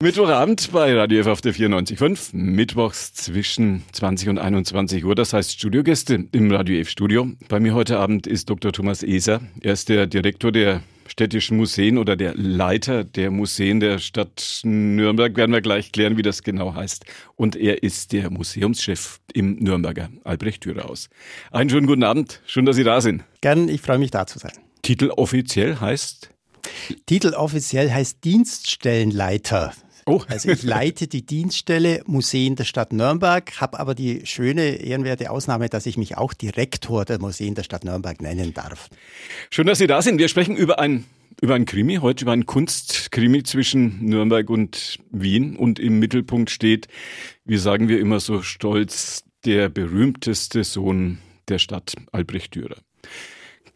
Mittwochabend bei Radio F auf der 94.5, mittwochs zwischen 20 und 21 Uhr, das heißt Studiogäste im Radio F Studio. Bei mir heute Abend ist Dr. Thomas Eser. Er ist der Direktor der städtischen Museen oder der Leiter der Museen der Stadt Nürnberg. Werden wir gleich klären, wie das genau heißt. Und er ist der Museumschef im Nürnberger Albrecht Dürer Einen schönen guten Abend. Schön, dass Sie da sind. Gern, ich freue mich da zu sein. Titel offiziell heißt? Titel offiziell heißt Dienststellenleiter. Oh. Also ich leite die Dienststelle Museen der Stadt Nürnberg, habe aber die schöne, ehrenwerte Ausnahme, dass ich mich auch Direktor der Museen der Stadt Nürnberg nennen darf. Schön, dass Sie da sind. Wir sprechen über ein über ein Krimi, heute über ein Kunstkrimi zwischen Nürnberg und Wien und im Mittelpunkt steht, wie sagen wir immer so stolz, der berühmteste Sohn der Stadt, Albrecht Dürer.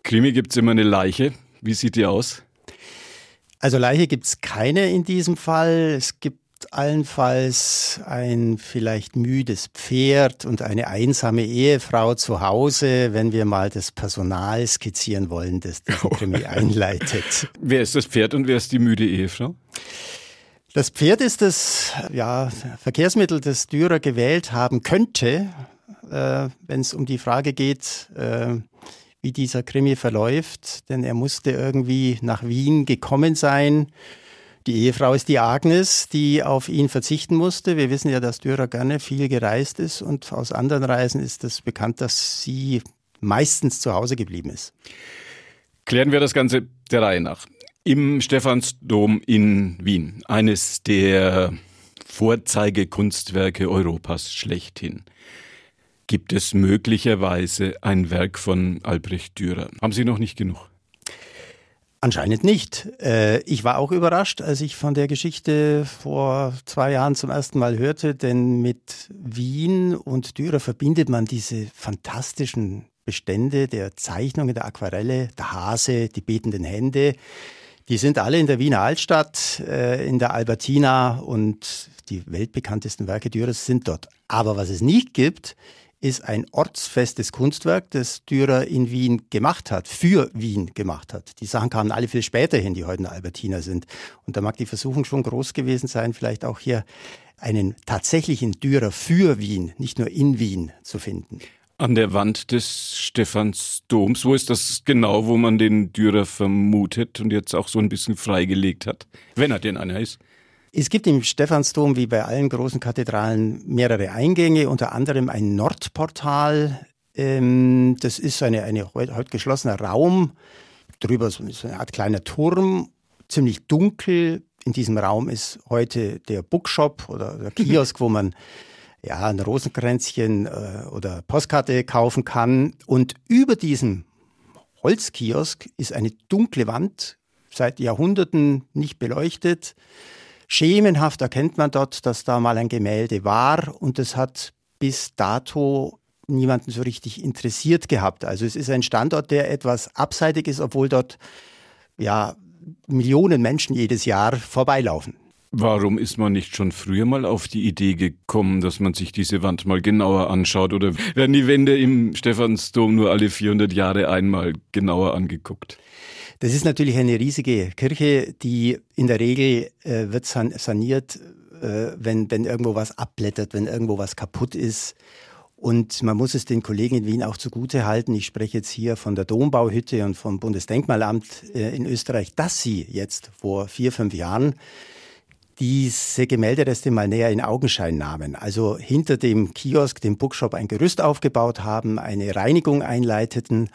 Krimi gibt's immer eine Leiche. Wie sieht die aus? Also Leiche gibt es keine in diesem Fall. Es gibt allenfalls ein vielleicht müdes Pferd und eine einsame Ehefrau zu Hause, wenn wir mal das Personal skizzieren wollen, das diese Krimi einleitet. Wer ist das Pferd und wer ist die müde Ehefrau? Das Pferd ist das ja, Verkehrsmittel, das Dürer gewählt haben könnte, äh, wenn es um die Frage geht, äh, wie dieser Krimi verläuft, denn er musste irgendwie nach Wien gekommen sein. Die Ehefrau ist die Agnes, die auf ihn verzichten musste. Wir wissen ja, dass Dürer gerne viel gereist ist und aus anderen Reisen ist es bekannt, dass sie meistens zu Hause geblieben ist. Klären wir das Ganze der Reihe nach. Im Stephansdom in Wien, eines der Vorzeigekunstwerke Europas schlechthin gibt es möglicherweise ein Werk von Albrecht Dürer. Haben Sie noch nicht genug? Anscheinend nicht. Äh, ich war auch überrascht, als ich von der Geschichte vor zwei Jahren zum ersten Mal hörte, denn mit Wien und Dürer verbindet man diese fantastischen Bestände der Zeichnungen, der Aquarelle, der Hase, die betenden Hände. Die sind alle in der Wiener Altstadt, äh, in der Albertina und die weltbekanntesten Werke Dürers sind dort. Aber was es nicht gibt, ist ein ortsfestes Kunstwerk, das Dürer in Wien gemacht hat, für Wien gemacht hat. Die Sachen kamen alle viel später hin, die heute in Albertina sind. Und da mag die Versuchung schon groß gewesen sein, vielleicht auch hier einen tatsächlichen Dürer für Wien, nicht nur in Wien zu finden. An der Wand des Stephansdoms, wo ist das genau, wo man den Dürer vermutet und jetzt auch so ein bisschen freigelegt hat, wenn er denn einer ist? Es gibt im Stephansdom wie bei allen großen Kathedralen mehrere Eingänge, unter anderem ein Nordportal. Ähm, das ist eine, eine heute geschlossener Raum. Drüber so eine Art kleiner Turm, ziemlich dunkel. In diesem Raum ist heute der Bookshop oder der Kiosk, wo man ja ein Rosenkränzchen äh, oder Postkarte kaufen kann. Und über diesem Holzkiosk ist eine dunkle Wand, seit Jahrhunderten nicht beleuchtet. Schemenhaft erkennt man dort, dass da mal ein Gemälde war und es hat bis dato niemanden so richtig interessiert gehabt. Also es ist ein Standort, der etwas abseitig ist, obwohl dort ja Millionen Menschen jedes Jahr vorbeilaufen. Warum ist man nicht schon früher mal auf die Idee gekommen, dass man sich diese Wand mal genauer anschaut? Oder werden die Wände im Stephansdom nur alle 400 Jahre einmal genauer angeguckt? Das ist natürlich eine riesige Kirche, die in der Regel äh, wird san saniert, äh, wenn, wenn irgendwo was abblättert, wenn irgendwo was kaputt ist. Und man muss es den Kollegen in Wien auch zugute halten. Ich spreche jetzt hier von der Dombauhütte und vom Bundesdenkmalamt äh, in Österreich, dass sie jetzt vor vier, fünf Jahren diese Gemäldereste mal näher in Augenschein nahmen. Also hinter dem Kiosk, dem Bookshop, ein Gerüst aufgebaut haben, eine Reinigung einleiteten.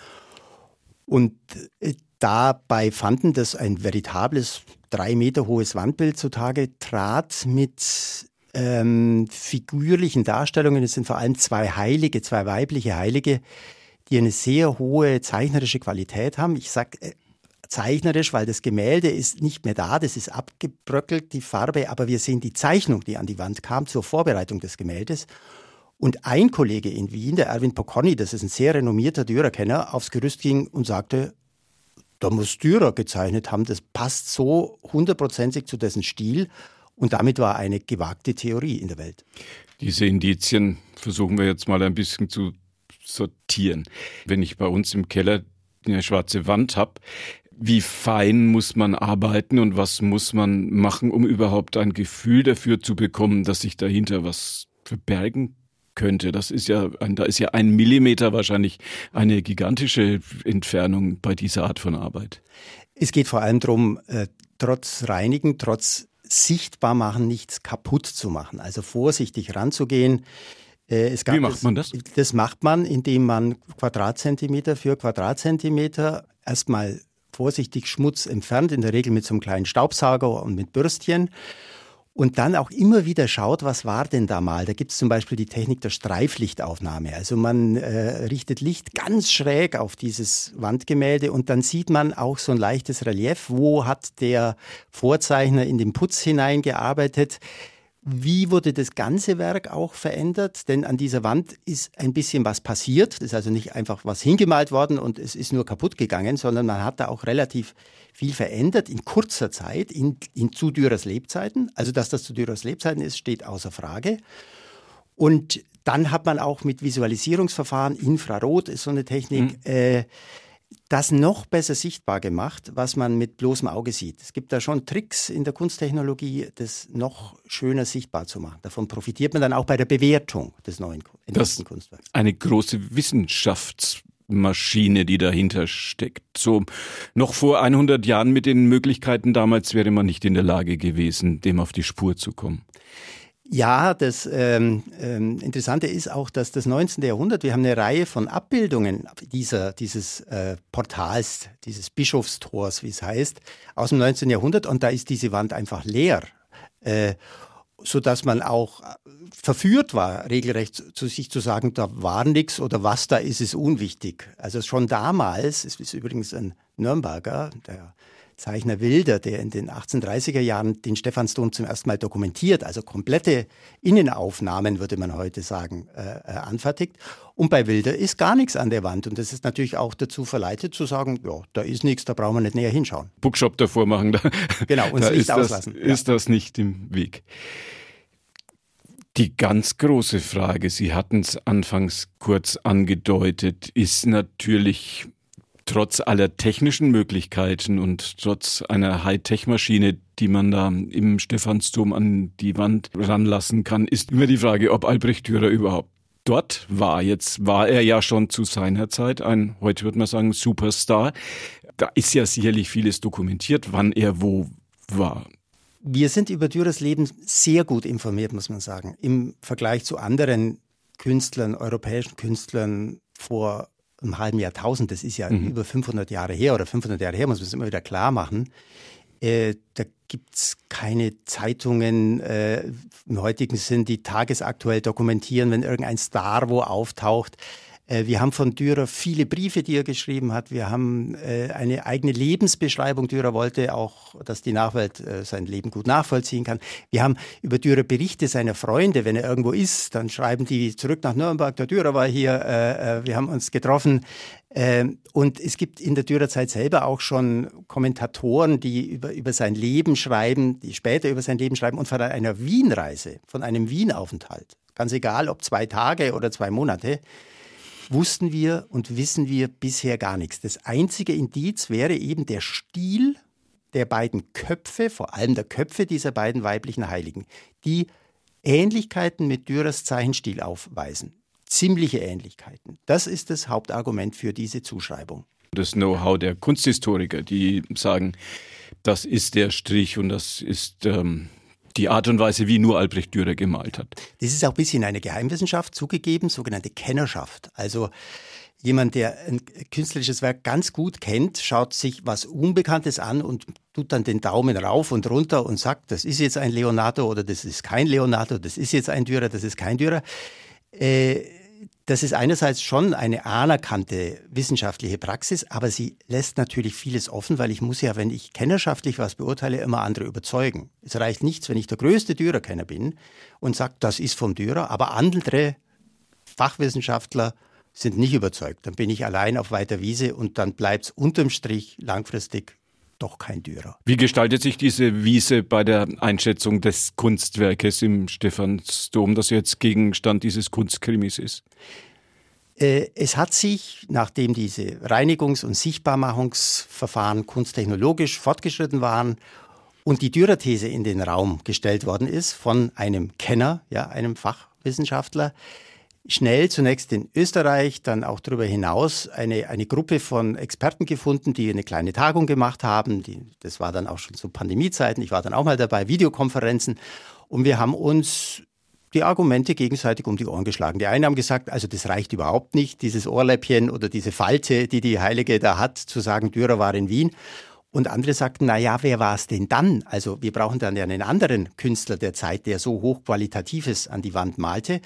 Und äh, Dabei fanden, dass ein veritables drei Meter hohes Wandbild zutage trat mit ähm, figürlichen Darstellungen. Es sind vor allem zwei Heilige, zwei weibliche Heilige, die eine sehr hohe zeichnerische Qualität haben. Ich sage äh, zeichnerisch, weil das Gemälde ist nicht mehr da, das ist abgebröckelt, die Farbe, aber wir sehen die Zeichnung, die an die Wand kam zur Vorbereitung des Gemäldes. Und ein Kollege in Wien, der Erwin Pocconi, das ist ein sehr renommierter Dürerkenner, aufs Gerüst ging und sagte, da muss Dürer gezeichnet haben. Das passt so hundertprozentig zu dessen Stil. Und damit war eine gewagte Theorie in der Welt. Diese Indizien versuchen wir jetzt mal ein bisschen zu sortieren. Wenn ich bei uns im Keller eine schwarze Wand habe, Wie fein muss man arbeiten und was muss man machen, um überhaupt ein Gefühl dafür zu bekommen, dass sich dahinter was verbergen könnte. Das ist ja, ein, da ist ja ein Millimeter wahrscheinlich eine gigantische Entfernung bei dieser Art von Arbeit. Es geht vor allem darum, äh, trotz Reinigen, trotz sichtbar machen, nichts kaputt zu machen. Also vorsichtig ranzugehen. Äh, Wie macht man das? Das macht man, indem man Quadratzentimeter für Quadratzentimeter erstmal vorsichtig Schmutz entfernt, in der Regel mit so einem kleinen Staubsauger und mit Bürstchen und dann auch immer wieder schaut, was war denn da mal. Da gibt es zum Beispiel die Technik der Streiflichtaufnahme. Also man äh, richtet Licht ganz schräg auf dieses Wandgemälde und dann sieht man auch so ein leichtes Relief, wo hat der Vorzeichner in den Putz hineingearbeitet. Wie wurde das ganze Werk auch verändert? Denn an dieser Wand ist ein bisschen was passiert. Das ist also nicht einfach was hingemalt worden und es ist nur kaputt gegangen, sondern man hat da auch relativ viel verändert in kurzer Zeit, in, in zu Dürers Lebzeiten. Also, dass das zu Dürers Lebzeiten ist, steht außer Frage. Und dann hat man auch mit Visualisierungsverfahren, Infrarot ist so eine Technik, mhm. äh, das noch besser sichtbar gemacht, was man mit bloßem Auge sieht. Es gibt da schon Tricks in der Kunsttechnologie, das noch schöner sichtbar zu machen. Davon profitiert man dann auch bei der Bewertung des neuen das Kunstwerks. Eine große Wissenschaftsmaschine, die dahinter steckt. So noch vor 100 Jahren mit den Möglichkeiten damals wäre man nicht in der Lage gewesen, dem auf die Spur zu kommen. Ja, das ähm, ähm, Interessante ist auch, dass das 19. Jahrhundert, wir haben eine Reihe von Abbildungen dieser, dieses äh, Portals, dieses Bischofstors, wie es heißt, aus dem 19. Jahrhundert und da ist diese Wand einfach leer. Äh, so man auch verführt war, regelrecht zu sich zu sagen, da war nichts oder was da ist, ist unwichtig. Also schon damals, es ist übrigens ein Nürnberger, der Zeichner Wilder, der in den 1830er Jahren den Stephansdom zum ersten Mal dokumentiert, also komplette Innenaufnahmen, würde man heute sagen, äh, äh, anfertigt. Und bei Wilder ist gar nichts an der Wand. Und das ist natürlich auch dazu verleitet zu sagen, ja, da ist nichts, da brauchen wir nicht näher hinschauen. Bookshop davor machen, da, genau, uns da Licht ist auslassen. Das, ja. Ist das nicht im Weg? Die ganz große Frage, Sie hatten es anfangs kurz angedeutet, ist natürlich trotz aller technischen Möglichkeiten und trotz einer Hightech-Maschine, die man da im Stephansdom an die Wand ranlassen kann, ist immer die Frage, ob Albrecht Dürer überhaupt dort war. Jetzt war er ja schon zu seiner Zeit ein, heute würde man sagen, Superstar. Da ist ja sicherlich vieles dokumentiert, wann er wo war. Wir sind über Dürers Leben sehr gut informiert, muss man sagen. Im Vergleich zu anderen Künstlern, europäischen Künstlern vor einem halben Jahrtausend, das ist ja mhm. über 500 Jahre her oder 500 Jahre her, muss man es immer wieder klar machen. Äh, da gibt's keine Zeitungen äh, im heutigen Sinn, die tagesaktuell dokumentieren, wenn irgendein Star wo auftaucht. Äh, wir haben von Dürer viele Briefe, die er geschrieben hat. Wir haben äh, eine eigene Lebensbeschreibung. Dürer wollte auch, dass die Nachwelt äh, sein Leben gut nachvollziehen kann. Wir haben über Dürer Berichte seiner Freunde. Wenn er irgendwo ist, dann schreiben die zurück nach Nürnberg. Der Dürer war hier. Wir haben uns getroffen. Ähm, und es gibt in der Dürerzeit selber auch schon Kommentatoren, die über, über sein Leben schreiben, die später über sein Leben schreiben und von einer Wienreise, von einem Wienaufenthalt. Ganz egal, ob zwei Tage oder zwei Monate wussten wir und wissen wir bisher gar nichts. Das einzige Indiz wäre eben der Stil der beiden Köpfe, vor allem der Köpfe dieser beiden weiblichen Heiligen, die Ähnlichkeiten mit Dürers Zeichenstil aufweisen. Ziemliche Ähnlichkeiten. Das ist das Hauptargument für diese Zuschreibung. Das Know-how der Kunsthistoriker, die sagen, das ist der Strich und das ist ähm, die Art und Weise, wie nur Albrecht Dürer gemalt hat. Das ist auch ein bisschen eine Geheimwissenschaft zugegeben, sogenannte Kennerschaft. Also jemand, der ein künstlerisches Werk ganz gut kennt, schaut sich was Unbekanntes an und tut dann den Daumen rauf und runter und sagt, das ist jetzt ein Leonardo oder das ist kein Leonardo, das ist jetzt ein Dürer, das ist kein Dürer. Äh, das ist einerseits schon eine anerkannte wissenschaftliche Praxis, aber sie lässt natürlich vieles offen, weil ich muss ja, wenn ich kennerschaftlich was beurteile, immer andere überzeugen. Es reicht nichts, wenn ich der größte Dürerkenner bin und sage, das ist vom Dürer, aber andere Fachwissenschaftler sind nicht überzeugt. Dann bin ich allein auf weiter Wiese und dann bleibt es unterm Strich langfristig doch kein Dürer. Wie gestaltet sich diese Wiese bei der Einschätzung des Kunstwerkes im Stephansdom, das jetzt Gegenstand dieses Kunstkrimis ist? Äh, es hat sich, nachdem diese Reinigungs- und Sichtbarmachungsverfahren kunsttechnologisch fortgeschritten waren und die Dürerthese in den Raum gestellt worden ist von einem Kenner, ja, einem Fachwissenschaftler, schnell zunächst in Österreich, dann auch darüber hinaus eine, eine Gruppe von Experten gefunden, die eine kleine Tagung gemacht haben. Die, das war dann auch schon zu Pandemiezeiten. Ich war dann auch mal dabei, Videokonferenzen. Und wir haben uns die Argumente gegenseitig um die Ohren geschlagen. Die einen haben gesagt, also das reicht überhaupt nicht, dieses Ohrläppchen oder diese Falte, die die Heilige da hat, zu sagen, Dürer war in Wien. Und andere sagten, na ja, wer war es denn dann? Also wir brauchen dann ja einen anderen Künstler der Zeit, der so hochqualitatives an die Wand malte.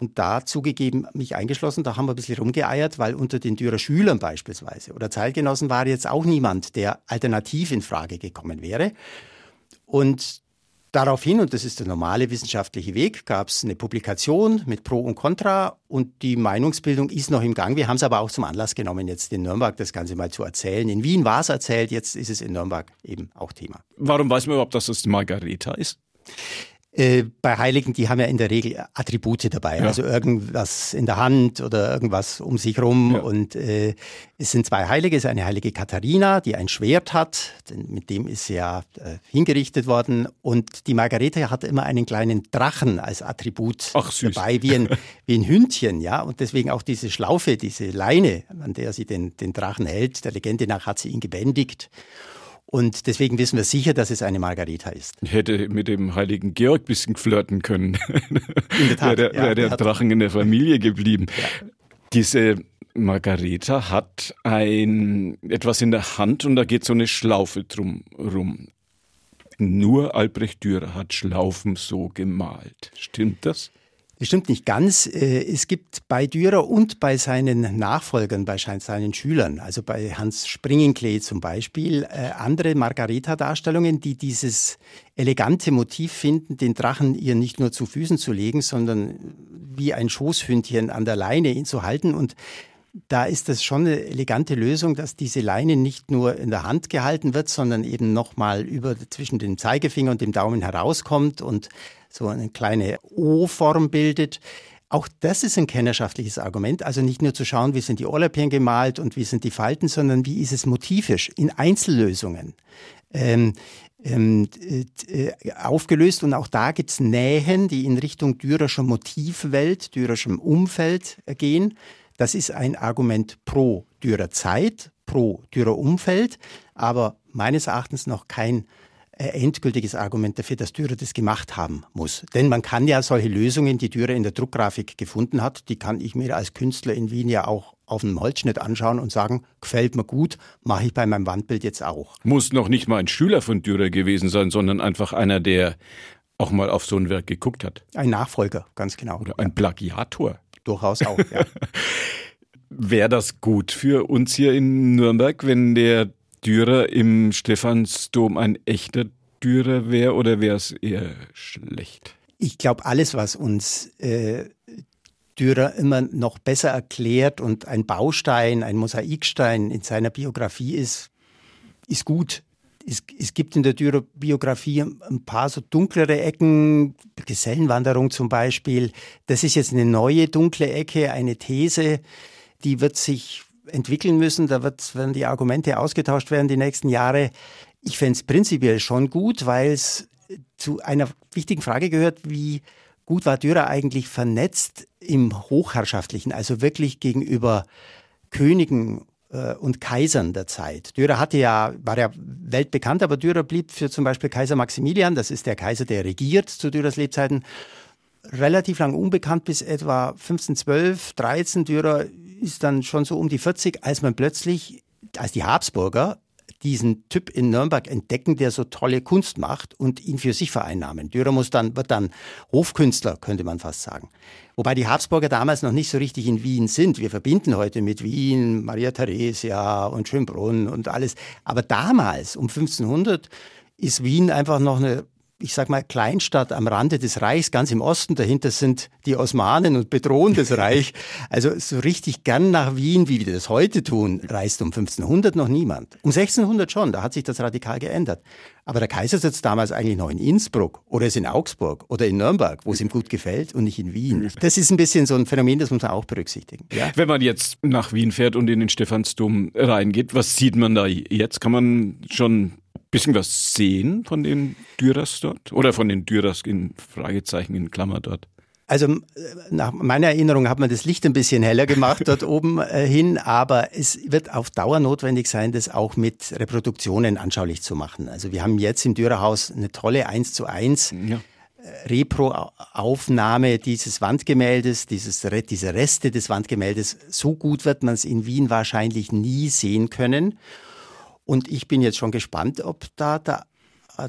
Und da zugegeben, mich eingeschlossen, da haben wir ein bisschen rumgeeiert, weil unter den Dürer Schülern beispielsweise oder Zeitgenossen war jetzt auch niemand, der alternativ in Frage gekommen wäre. Und daraufhin, und das ist der normale wissenschaftliche Weg, gab es eine Publikation mit Pro und Contra und die Meinungsbildung ist noch im Gang. Wir haben es aber auch zum Anlass genommen, jetzt in Nürnberg das Ganze mal zu erzählen. In Wien war es erzählt, jetzt ist es in Nürnberg eben auch Thema. Warum weiß man überhaupt, dass das Margareta ist? Äh, bei Heiligen, die haben ja in der Regel Attribute dabei, ja. also irgendwas in der Hand oder irgendwas um sich rum. Ja. Und äh, es sind zwei Heilige, es ist eine heilige Katharina, die ein Schwert hat, mit dem ist sie ja äh, hingerichtet worden. Und die Margarete hat immer einen kleinen Drachen als Attribut Ach, dabei, wie ein, wie ein Hündchen, ja. Und deswegen auch diese Schlaufe, diese Leine, an der sie den, den Drachen hält. Der Legende nach hat sie ihn gebändigt. Und deswegen wissen wir sicher, dass es eine Margareta ist. Ich hätte mit dem heiligen Georg ein bisschen flirten können. In der Tat. Wäre der, wär der Drachen in der Familie geblieben. Ja. Diese Margareta hat ein etwas in der Hand und da geht so eine Schlaufe drum rum. Nur Albrecht Dürer hat Schlaufen so gemalt. Stimmt das? Das stimmt nicht ganz. Äh, es gibt bei Dürer und bei seinen Nachfolgern, bei seinen Schülern, also bei Hans Springenklee zum Beispiel, äh, andere Margareta-Darstellungen, die dieses elegante Motiv finden, den Drachen ihr nicht nur zu Füßen zu legen, sondern wie ein Schoßhündchen an der Leine ihn zu halten. Und da ist das schon eine elegante Lösung, dass diese Leine nicht nur in der Hand gehalten wird, sondern eben nochmal über zwischen dem Zeigefinger und dem Daumen herauskommt und so eine kleine O-Form bildet. Auch das ist ein kennerschaftliches Argument. Also nicht nur zu schauen, wie sind die Ohrläppchen gemalt und wie sind die Falten, sondern wie ist es motivisch in Einzellösungen. Ähm, ähm, äh, aufgelöst und auch da gibt es Nähen, die in Richtung Dürerscher Motivwelt, Dürerschem Umfeld gehen. Das ist ein Argument pro Dürer Zeit, pro Dürer Umfeld, aber meines Erachtens noch kein äh, endgültiges Argument dafür, dass Dürer das gemacht haben muss. Denn man kann ja solche Lösungen, die Dürer in der Druckgrafik gefunden hat, die kann ich mir als Künstler in Wien ja auch auf einem Holzschnitt anschauen und sagen, gefällt mir gut, mache ich bei meinem Wandbild jetzt auch. Muss noch nicht mal ein Schüler von Dürer gewesen sein, sondern einfach einer, der auch mal auf so ein Werk geguckt hat. Ein Nachfolger, ganz genau. Oder ein Plagiator. Durchaus auch, ja. Wäre das gut für uns hier in Nürnberg, wenn der Dürer im Stephansdom ein echter Dürer wäre oder wäre es eher schlecht? Ich glaube, alles, was uns äh, Dürer immer noch besser erklärt und ein Baustein, ein Mosaikstein in seiner Biografie ist, ist gut. Es, es gibt in der Dürer-Biografie ein paar so dunklere Ecken, Gesellenwanderung zum Beispiel. Das ist jetzt eine neue dunkle Ecke, eine These, die wird sich entwickeln müssen. Da wird, werden die Argumente ausgetauscht werden die nächsten Jahre. Ich fände es prinzipiell schon gut, weil es zu einer wichtigen Frage gehört, wie gut war Dürer eigentlich vernetzt im Hochherrschaftlichen, also wirklich gegenüber Königen äh, und Kaisern der Zeit. Dürer hatte ja, war ja weltbekannt, aber Dürer blieb für zum Beispiel Kaiser Maximilian, das ist der Kaiser, der regiert zu Dürers Lebzeiten, relativ lang unbekannt bis etwa 1512, 13. Dürer ist dann schon so um die 40, als man plötzlich, als die Habsburger diesen Typ in Nürnberg entdecken, der so tolle Kunst macht und ihn für sich vereinnahmen. Dürer muss dann, wird dann Hofkünstler, könnte man fast sagen. Wobei die Habsburger damals noch nicht so richtig in Wien sind. Wir verbinden heute mit Wien Maria Theresia und Schönbrunn und alles. Aber damals, um 1500, ist Wien einfach noch eine ich sag mal, Kleinstadt am Rande des Reichs, ganz im Osten. Dahinter sind die Osmanen und bedrohen das Reich. Also so richtig gern nach Wien, wie wir das heute tun, reist um 1500 noch niemand. Um 1600 schon, da hat sich das radikal geändert. Aber der Kaiser sitzt damals eigentlich noch in Innsbruck oder ist in Augsburg oder in Nürnberg, wo es ihm gut gefällt und nicht in Wien. Das ist ein bisschen so ein Phänomen, das muss man auch berücksichtigen. Ja? Wenn man jetzt nach Wien fährt und in den Stephansdom reingeht, was sieht man da jetzt? Kann man schon bisschen was sehen von den Dürers dort? Oder von den Dürers in Fragezeichen in Klammer dort? Also äh, nach meiner Erinnerung hat man das Licht ein bisschen heller gemacht dort oben äh, hin, aber es wird auf Dauer notwendig sein, das auch mit Reproduktionen anschaulich zu machen. Also wir haben jetzt im Dürerhaus eine tolle 1 zu 1 ja. Äh, Repro-Aufnahme dieses Wandgemäldes, dieses, diese Reste des Wandgemäldes. So gut wird man es in Wien wahrscheinlich nie sehen können. Und ich bin jetzt schon gespannt, ob da der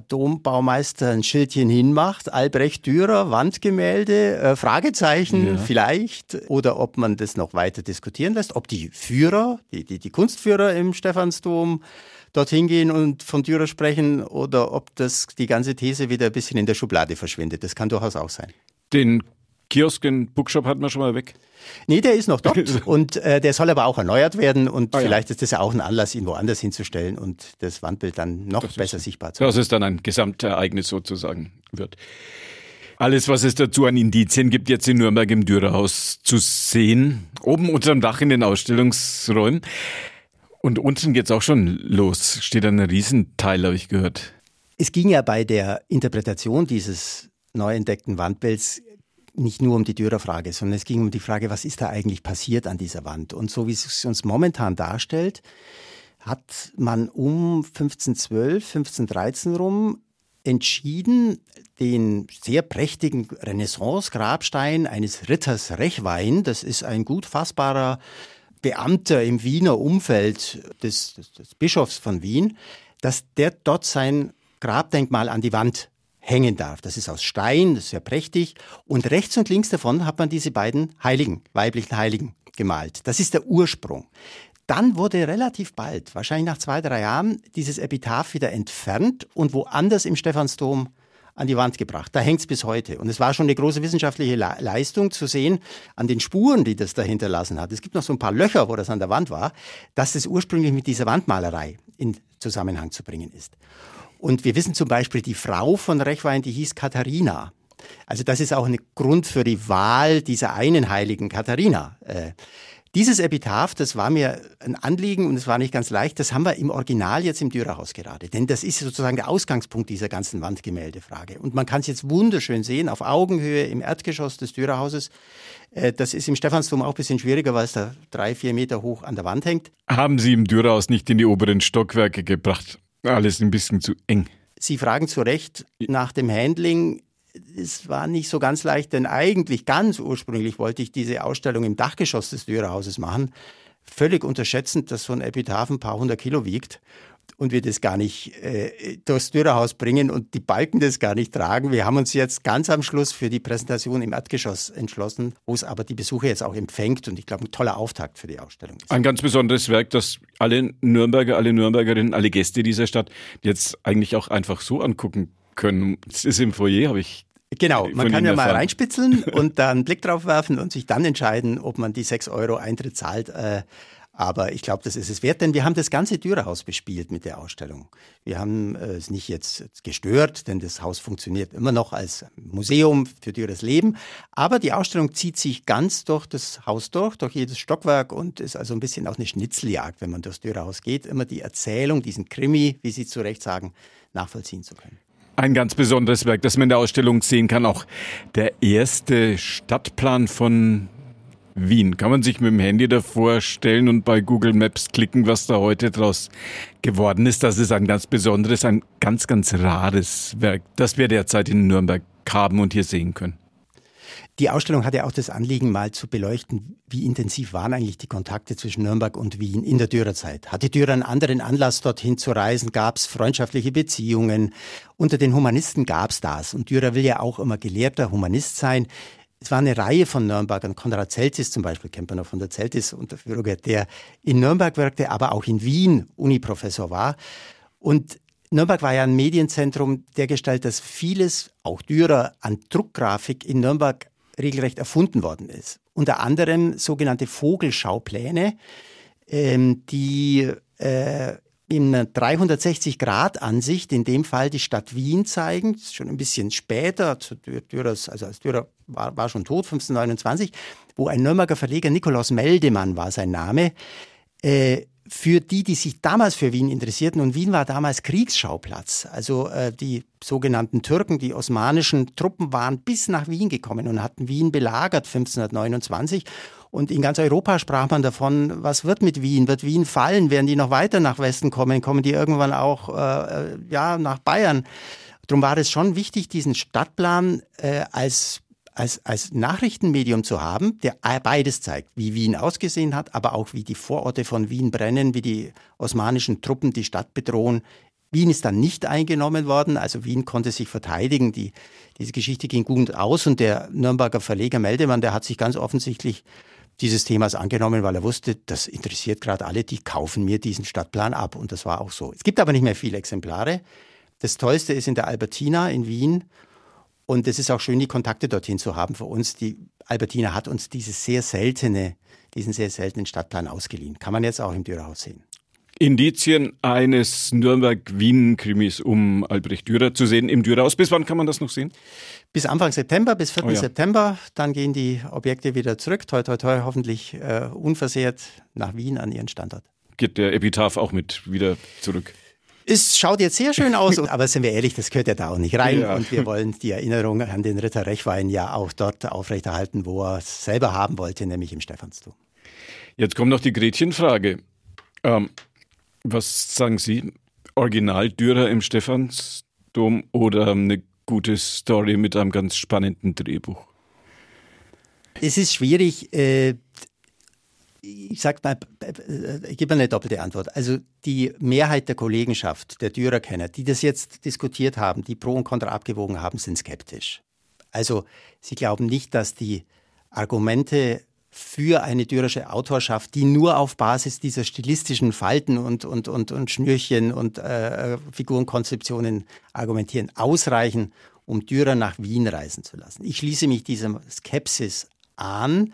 Dombaumeister ein Schildchen hinmacht, Albrecht Dürer, Wandgemälde, äh, Fragezeichen ja. vielleicht, oder ob man das noch weiter diskutieren lässt, ob die Führer, die, die, die Kunstführer im Stephansdom dorthin gehen und von Dürer sprechen, oder ob das die ganze These wieder ein bisschen in der Schublade verschwindet. Das kann durchaus auch sein. Den Kiosk in Bookshop hat man schon mal weg. Nee, der ist noch dort und äh, der soll aber auch erneuert werden und ah, vielleicht ja. ist das ja auch ein Anlass, ihn woanders hinzustellen und das Wandbild dann noch das besser ist, sichtbar zu machen. Das ist dann ein Gesamtereignis sozusagen wird. Alles, was es dazu an Indizien gibt, jetzt in Nürnberg im Dürerhaus zu sehen, oben unterm Dach in den Ausstellungsräumen. Und unten geht's auch schon los. Steht ein Riesenteil, habe ich gehört. Es ging ja bei der Interpretation dieses neu entdeckten Wandbilds nicht nur um die Dürerfrage, sondern es ging um die Frage, was ist da eigentlich passiert an dieser Wand? Und so wie es uns momentan darstellt, hat man um 1512, 1513 rum entschieden, den sehr prächtigen Renaissance-Grabstein eines Ritters Rechwein, das ist ein gut fassbarer Beamter im Wiener Umfeld des, des, des Bischofs von Wien, dass der dort sein Grabdenkmal an die Wand hängen darf. Das ist aus Stein, das ist sehr prächtig. Und rechts und links davon hat man diese beiden Heiligen, weiblichen Heiligen gemalt. Das ist der Ursprung. Dann wurde relativ bald, wahrscheinlich nach zwei, drei Jahren, dieses Epitaph wieder entfernt und woanders im Stephansdom an die Wand gebracht. Da hängt es bis heute. Und es war schon eine große wissenschaftliche Leistung zu sehen an den Spuren, die das da hinterlassen hat. Es gibt noch so ein paar Löcher, wo das an der Wand war, dass das ursprünglich mit dieser Wandmalerei in Zusammenhang zu bringen ist. Und wir wissen zum Beispiel, die Frau von Rechwein, die hieß Katharina. Also das ist auch ein Grund für die Wahl dieser einen heiligen Katharina. Äh, dieses Epitaph, das war mir ein Anliegen und es war nicht ganz leicht, das haben wir im Original jetzt im Dürerhaus gerade. Denn das ist sozusagen der Ausgangspunkt dieser ganzen Wandgemäldefrage. Und man kann es jetzt wunderschön sehen, auf Augenhöhe im Erdgeschoss des Dürerhauses. Äh, das ist im Stephansdom auch ein bisschen schwieriger, weil es da drei, vier Meter hoch an der Wand hängt. Haben Sie im Dürerhaus nicht in die oberen Stockwerke gebracht? Alles ein bisschen zu eng. Sie fragen zu Recht nach dem Handling. Es war nicht so ganz leicht, denn eigentlich ganz ursprünglich wollte ich diese Ausstellung im Dachgeschoss des Dürerhauses machen. Völlig unterschätzend, dass so ein Epitaph ein paar hundert Kilo wiegt und wir das gar nicht äh, durchs Dürerhaus bringen und die Balken das gar nicht tragen. Wir haben uns jetzt ganz am Schluss für die Präsentation im Erdgeschoss entschlossen, wo es aber die Besucher jetzt auch empfängt und ich glaube ein toller Auftakt für die Ausstellung ist. Ein ganz besonderes Werk, das alle Nürnberger, alle Nürnbergerinnen, alle Gäste dieser Stadt jetzt eigentlich auch einfach so angucken können. Es ist im Foyer, habe ich Genau, man kann ja mal reinspitzeln und da einen Blick drauf werfen und sich dann entscheiden, ob man die 6 Euro Eintritt zahlt. Äh, aber ich glaube, das ist es wert, denn wir haben das ganze Dürerhaus bespielt mit der Ausstellung. Wir haben äh, es nicht jetzt gestört, denn das Haus funktioniert immer noch als Museum für Dürers Leben. Aber die Ausstellung zieht sich ganz durch das Haus durch, durch jedes Stockwerk und ist also ein bisschen auch eine Schnitzeljagd, wenn man durchs Dürerhaus geht, immer die Erzählung, diesen Krimi, wie Sie zu Recht sagen, nachvollziehen zu können. Ein ganz besonderes Werk, das man in der Ausstellung sehen kann. Auch der erste Stadtplan von Wien. Kann man sich mit dem Handy davor stellen und bei Google Maps klicken, was da heute draus geworden ist. Das ist ein ganz besonderes, ein ganz, ganz rares Werk, das wir derzeit in Nürnberg haben und hier sehen können. Die Ausstellung hatte auch das Anliegen, mal zu beleuchten, wie intensiv waren eigentlich die Kontakte zwischen Nürnberg und Wien in der Dürerzeit. Hatte Dürer einen anderen Anlass, dorthin zu reisen? Gab es freundschaftliche Beziehungen? Unter den Humanisten gab es das. Und Dürer will ja auch immer gelehrter Humanist sein es war eine Reihe von Nürnbergern. Konrad Zeltis zum Beispiel, kennt man noch von der Zeltis-Unterführung, der in Nürnberg wirkte, aber auch in Wien Uniprofessor war. Und Nürnberg war ja ein Medienzentrum der Gestalt, dass vieles, auch Dürer, an Druckgrafik in Nürnberg regelrecht erfunden worden ist. Unter anderem sogenannte Vogelschaupläne, ähm, die äh, in 360-Grad-Ansicht, in dem Fall die Stadt Wien zeigen, schon ein bisschen später, Dürers, also als Dürer war, war schon tot, 1529, wo ein Nürnberger Verleger, Nikolaus Meldemann war sein Name, äh, für die, die sich damals für Wien interessierten, und Wien war damals Kriegsschauplatz. Also äh, die sogenannten Türken, die osmanischen Truppen waren bis nach Wien gekommen und hatten Wien belagert 1529. Und in ganz Europa sprach man davon, was wird mit Wien? Wird Wien fallen? Werden die noch weiter nach Westen kommen? Kommen die irgendwann auch äh, ja, nach Bayern? Darum war es schon wichtig, diesen Stadtplan äh, als als, als Nachrichtenmedium zu haben, der beides zeigt, wie Wien ausgesehen hat, aber auch wie die Vororte von Wien brennen, wie die osmanischen Truppen die Stadt bedrohen. Wien ist dann nicht eingenommen worden, also Wien konnte sich verteidigen. Die, diese Geschichte ging gut aus und der Nürnberger Verleger Meldemann, der hat sich ganz offensichtlich dieses Themas angenommen, weil er wusste, das interessiert gerade alle, die kaufen mir diesen Stadtplan ab. Und das war auch so. Es gibt aber nicht mehr viele Exemplare. Das Tollste ist in der Albertina in Wien und es ist auch schön, die Kontakte dorthin zu haben für uns. Die Albertina hat uns dieses sehr seltene, diesen sehr seltenen Stadtplan ausgeliehen. Kann man jetzt auch im Dürerhaus sehen. Indizien eines Nürnberg-Wien-Krimis um Albrecht Dürer zu sehen im Dürerhaus. Bis wann kann man das noch sehen? Bis Anfang September, bis 4. Oh ja. September. Dann gehen die Objekte wieder zurück, toi, toi, toi, hoffentlich äh, unversehrt nach Wien an ihren Standort. Geht der Epitaph auch mit wieder zurück? Es schaut jetzt sehr schön aus, aber sind wir ehrlich, das gehört ja da auch nicht rein. Ja. Und wir wollen die Erinnerung an den Ritter Rechwein ja auch dort aufrechterhalten, wo er es selber haben wollte, nämlich im Stephansdom. Jetzt kommt noch die Gretchenfrage. Ähm, was sagen Sie? Original Dürer im Stephansdom oder eine gute Story mit einem ganz spannenden Drehbuch? Es ist schwierig. Äh, ich sag mal, ich gebe eine doppelte Antwort. Also die Mehrheit der Kollegenschaft, der Dürerkenner, die das jetzt diskutiert haben, die Pro und Contra abgewogen haben, sind skeptisch. Also sie glauben nicht, dass die Argumente für eine dürerische Autorschaft, die nur auf Basis dieser stilistischen Falten und, und, und, und Schnürchen und äh, Figurenkonzeptionen argumentieren, ausreichen, um Dürer nach Wien reisen zu lassen. Ich schließe mich dieser Skepsis an.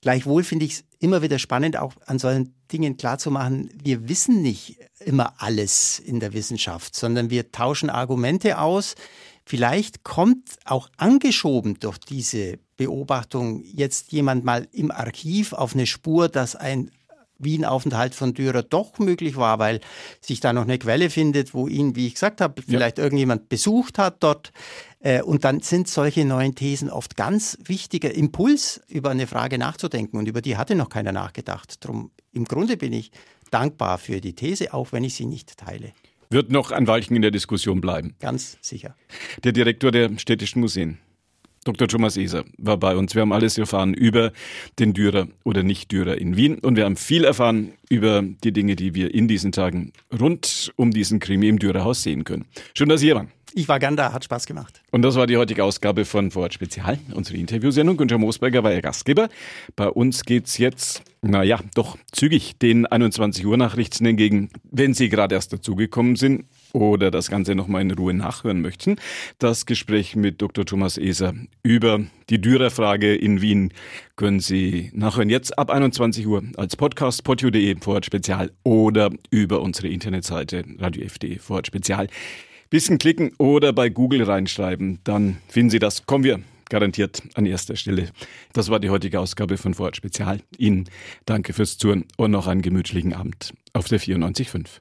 Gleichwohl finde ich es immer wieder spannend, auch an solchen Dingen klarzumachen, wir wissen nicht immer alles in der Wissenschaft, sondern wir tauschen Argumente aus. Vielleicht kommt auch angeschoben durch diese Beobachtung jetzt jemand mal im Archiv auf eine Spur, dass ein Wien-Aufenthalt von Dürer doch möglich war, weil sich da noch eine Quelle findet, wo ihn, wie ich gesagt habe, vielleicht ja. irgendjemand besucht hat dort. Äh, und dann sind solche neuen Thesen oft ganz wichtiger Impuls, über eine Frage nachzudenken. Und über die hatte noch keiner nachgedacht. Drum im Grunde bin ich dankbar für die These, auch wenn ich sie nicht teile. Wird noch ein Weilchen in der Diskussion bleiben. Ganz sicher. Der Direktor der städtischen Museen. Dr. Thomas Eser war bei uns. Wir haben alles erfahren über den Dürer oder Nicht-Dürer in Wien und wir haben viel erfahren über die Dinge, die wir in diesen Tagen rund um diesen Krimi im Dürerhaus sehen können. Schön, dass Sie hier waren. Ich war gern da, hat Spaß gemacht. Und das war die heutige Ausgabe von Vorort Spezial, unsere Interviewsendung. Günther Moosberger war Ihr Gastgeber. Bei uns geht's jetzt, naja, doch zügig den 21 Uhr Nachrichten entgegen. Wenn Sie gerade erst dazugekommen sind, oder das Ganze nochmal in Ruhe nachhören möchten, das Gespräch mit Dr. Thomas Eser über die Dürerfrage in Wien können Sie nachhören jetzt ab 21 Uhr als Podcast podio.de Vorort Spezial oder über unsere Internetseite radiof.de Vorort Spezial. Bisschen klicken oder bei Google reinschreiben, dann finden Sie das. Kommen wir garantiert an erster Stelle. Das war die heutige Ausgabe von Vorort Spezial. Ihnen danke fürs Zuhören und noch einen gemütlichen Abend auf der 94.5.